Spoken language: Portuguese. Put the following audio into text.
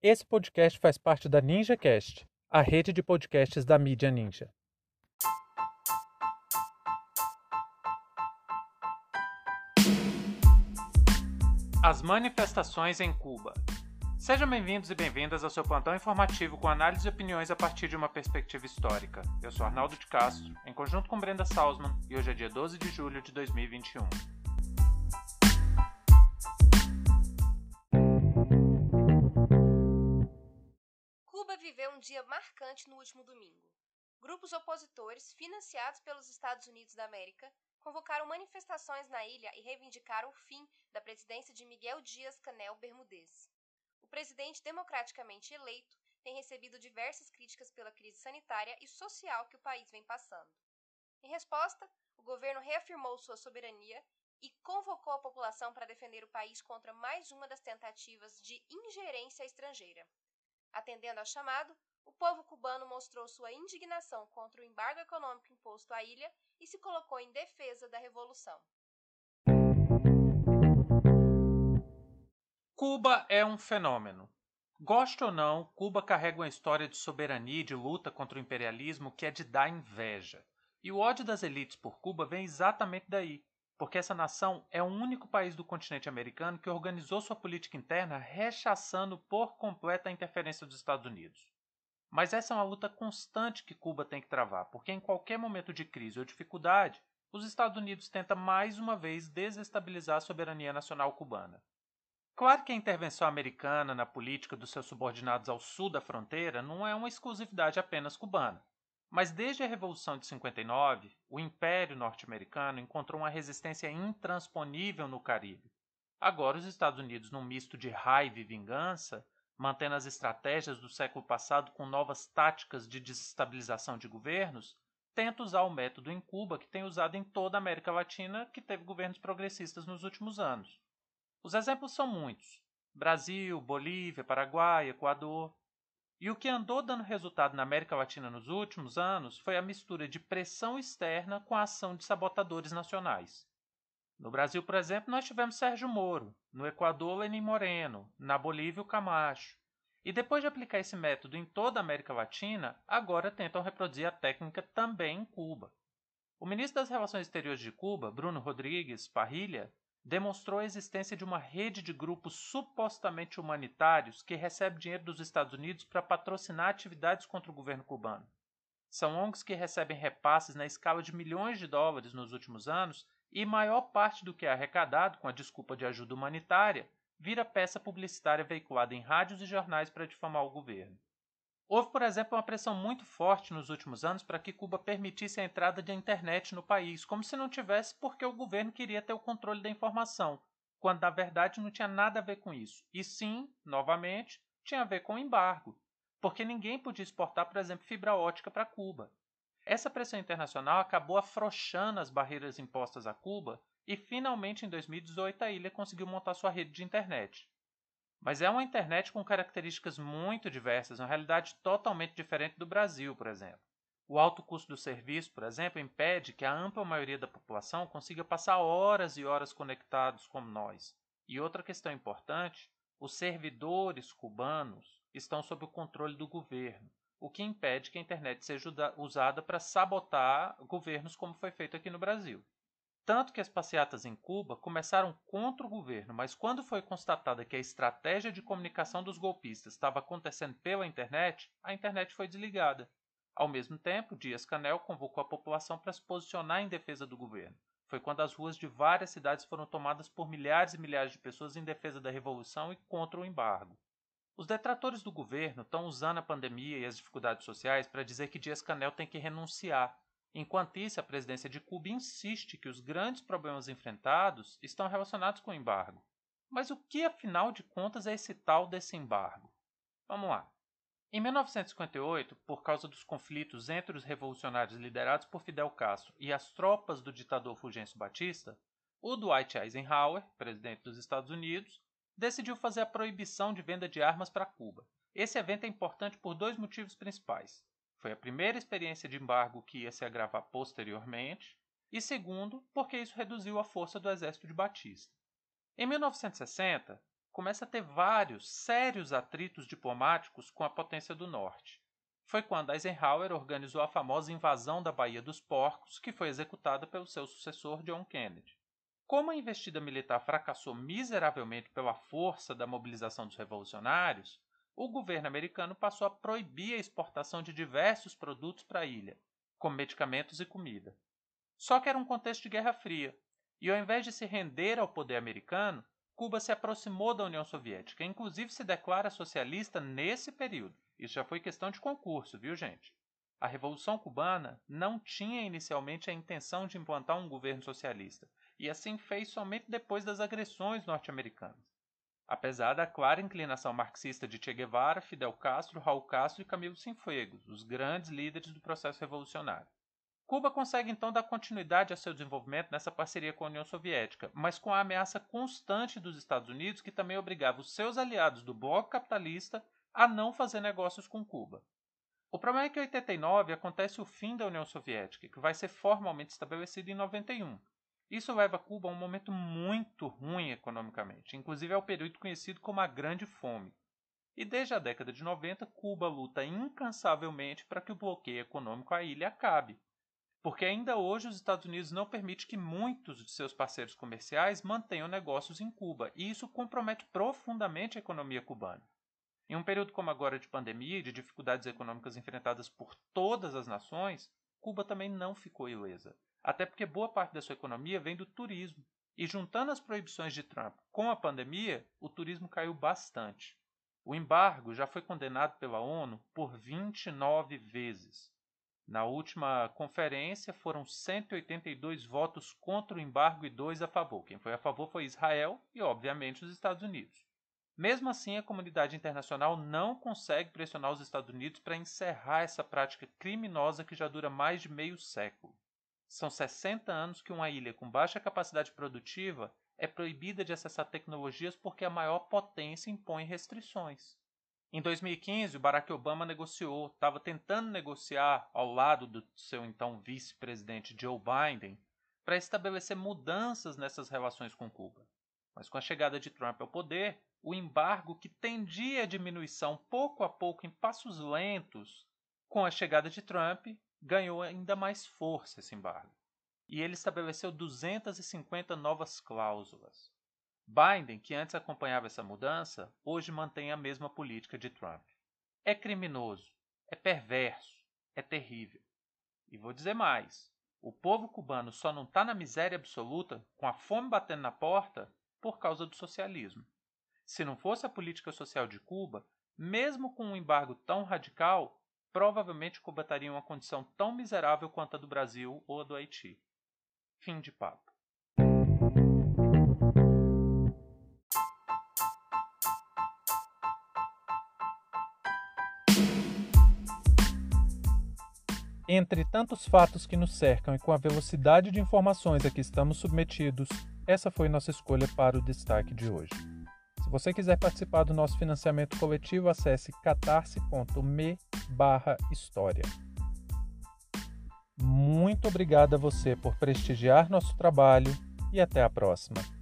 Esse podcast faz parte da NinjaCast, a rede de podcasts da mídia Ninja. As manifestações em Cuba. Sejam bem-vindos e bem-vindas ao seu plantão informativo com análise e opiniões a partir de uma perspectiva histórica. Eu sou Arnaldo de Castro, em conjunto com Brenda Salzman, e hoje é dia 12 de julho de 2021. Cuba viveu um dia marcante no último domingo. Grupos opositores, financiados pelos Estados Unidos da América, convocaram manifestações na ilha e reivindicaram o fim da presidência de Miguel Dias-Canel Bermudez. O presidente democraticamente eleito tem recebido diversas críticas pela crise sanitária e social que o país vem passando. Em resposta, o governo reafirmou sua soberania e convocou a população para defender o país contra mais uma das tentativas de ingerência estrangeira. Atendendo ao chamado, o povo cubano mostrou sua indignação contra o embargo econômico imposto à ilha e se colocou em defesa da revolução. Cuba é um fenômeno. Goste ou não, Cuba carrega uma história de soberania e de luta contra o imperialismo que é de dar inveja. E o ódio das elites por Cuba vem exatamente daí, porque essa nação é o único país do continente americano que organizou sua política interna rechaçando por completo a interferência dos Estados Unidos. Mas essa é uma luta constante que Cuba tem que travar, porque em qualquer momento de crise ou dificuldade, os Estados Unidos tentam mais uma vez desestabilizar a soberania nacional cubana. Claro que a intervenção americana na política dos seus subordinados ao sul da fronteira não é uma exclusividade apenas cubana. Mas desde a Revolução de 59, o Império Norte-Americano encontrou uma resistência intransponível no Caribe. Agora, os Estados Unidos, num misto de raiva e vingança, mantendo as estratégias do século passado com novas táticas de desestabilização de governos, tenta usar o método em Cuba que tem usado em toda a América Latina, que teve governos progressistas nos últimos anos. Os exemplos são muitos: Brasil, Bolívia, Paraguai, Equador. E o que andou dando resultado na América Latina nos últimos anos foi a mistura de pressão externa com a ação de sabotadores nacionais. No Brasil, por exemplo, nós tivemos Sérgio Moro, no Equador, Lenin Moreno, na Bolívia, o Camacho. E depois de aplicar esse método em toda a América Latina, agora tentam reproduzir a técnica também em Cuba. O ministro das Relações Exteriores de Cuba, Bruno Rodrigues Parrilha, demonstrou a existência de uma rede de grupos supostamente humanitários que recebe dinheiro dos Estados Unidos para patrocinar atividades contra o governo cubano. São ONGs que recebem repasses na escala de milhões de dólares nos últimos anos e maior parte do que é arrecadado com a desculpa de ajuda humanitária vira peça publicitária veiculada em rádios e jornais para difamar o governo. Houve, por exemplo, uma pressão muito forte nos últimos anos para que Cuba permitisse a entrada de internet no país, como se não tivesse porque o governo queria ter o controle da informação, quando na verdade não tinha nada a ver com isso. E sim, novamente, tinha a ver com o embargo, porque ninguém podia exportar, por exemplo, fibra ótica para Cuba. Essa pressão internacional acabou afrouxando as barreiras impostas a Cuba e finalmente em 2018 a ilha conseguiu montar sua rede de internet. Mas é uma internet com características muito diversas, uma realidade totalmente diferente do Brasil, por exemplo. O alto custo do serviço, por exemplo, impede que a ampla maioria da população consiga passar horas e horas conectados como nós. E outra questão importante: os servidores cubanos estão sob o controle do governo, o que impede que a internet seja usada para sabotar governos, como foi feito aqui no Brasil. Tanto que as passeatas em Cuba começaram contra o governo, mas quando foi constatada que a estratégia de comunicação dos golpistas estava acontecendo pela internet, a internet foi desligada. Ao mesmo tempo, Dias-Canel convocou a população para se posicionar em defesa do governo. Foi quando as ruas de várias cidades foram tomadas por milhares e milhares de pessoas em defesa da revolução e contra o embargo. Os detratores do governo estão usando a pandemia e as dificuldades sociais para dizer que Dias-Canel tem que renunciar, Enquanto isso, a presidência de Cuba insiste que os grandes problemas enfrentados estão relacionados com o embargo. Mas o que, afinal de contas, é esse tal desse embargo? Vamos lá. Em 1958, por causa dos conflitos entre os revolucionários liderados por Fidel Castro e as tropas do ditador Fulgêncio Batista, o Dwight Eisenhower, presidente dos Estados Unidos, decidiu fazer a proibição de venda de armas para Cuba. Esse evento é importante por dois motivos principais. Foi a primeira experiência de embargo que ia se agravar posteriormente, e segundo, porque isso reduziu a força do exército de Batista. Em 1960, começa a ter vários sérios atritos diplomáticos com a potência do Norte. Foi quando Eisenhower organizou a famosa invasão da Baía dos Porcos, que foi executada pelo seu sucessor John Kennedy. Como a investida militar fracassou miseravelmente pela força da mobilização dos revolucionários, o governo americano passou a proibir a exportação de diversos produtos para a ilha, como medicamentos e comida. Só que era um contexto de Guerra Fria, e ao invés de se render ao poder americano, Cuba se aproximou da União Soviética, inclusive se declara socialista nesse período. Isso já foi questão de concurso, viu, gente? A Revolução Cubana não tinha inicialmente a intenção de implantar um governo socialista, e assim fez somente depois das agressões norte-americanas. Apesar da clara inclinação marxista de Che Guevara, Fidel Castro, Raul Castro e Camilo Cienfuegos, os grandes líderes do processo revolucionário. Cuba consegue então dar continuidade a seu desenvolvimento nessa parceria com a União Soviética, mas com a ameaça constante dos Estados Unidos, que também obrigava os seus aliados do bloco capitalista a não fazer negócios com Cuba. O problema é que em 89 acontece o fim da União Soviética, que vai ser formalmente estabelecido em 91. Isso leva Cuba a um momento muito ruim economicamente, inclusive ao período conhecido como a Grande Fome. E desde a década de 90, Cuba luta incansavelmente para que o bloqueio econômico à ilha acabe, porque ainda hoje os Estados Unidos não permitem que muitos de seus parceiros comerciais mantenham negócios em Cuba, e isso compromete profundamente a economia cubana. Em um período como agora de pandemia e de dificuldades econômicas enfrentadas por todas as nações, Cuba também não ficou ilesa, até porque boa parte da sua economia vem do turismo. E juntando as proibições de Trump com a pandemia, o turismo caiu bastante. O embargo já foi condenado pela ONU por 29 vezes. Na última conferência, foram 182 votos contra o embargo e dois a favor. Quem foi a favor foi Israel e, obviamente, os Estados Unidos. Mesmo assim, a comunidade internacional não consegue pressionar os Estados Unidos para encerrar essa prática criminosa que já dura mais de meio século. São 60 anos que uma ilha com baixa capacidade produtiva é proibida de acessar tecnologias porque a maior potência impõe restrições. Em 2015, o Barack Obama negociou, estava tentando negociar ao lado do seu então vice-presidente Joe Biden para estabelecer mudanças nessas relações com Cuba. Mas com a chegada de Trump ao poder, o embargo que tendia a diminuição pouco a pouco em passos lentos, com a chegada de Trump, ganhou ainda mais força esse embargo. E ele estabeleceu 250 novas cláusulas. Biden, que antes acompanhava essa mudança, hoje mantém a mesma política de Trump. É criminoso, é perverso, é terrível. E vou dizer mais: o povo cubano só não está na miséria absoluta, com a fome batendo na porta, por causa do socialismo. Se não fosse a política social de Cuba, mesmo com um embargo tão radical, provavelmente Cuba estaria em uma condição tão miserável quanto a do Brasil ou a do Haiti. Fim de papo. Entre tantos fatos que nos cercam e com a velocidade de informações a que estamos submetidos, essa foi nossa escolha para o destaque de hoje. Se você quiser participar do nosso financiamento coletivo, acesse catarse.me história. Muito obrigado a você por prestigiar nosso trabalho e até a próxima.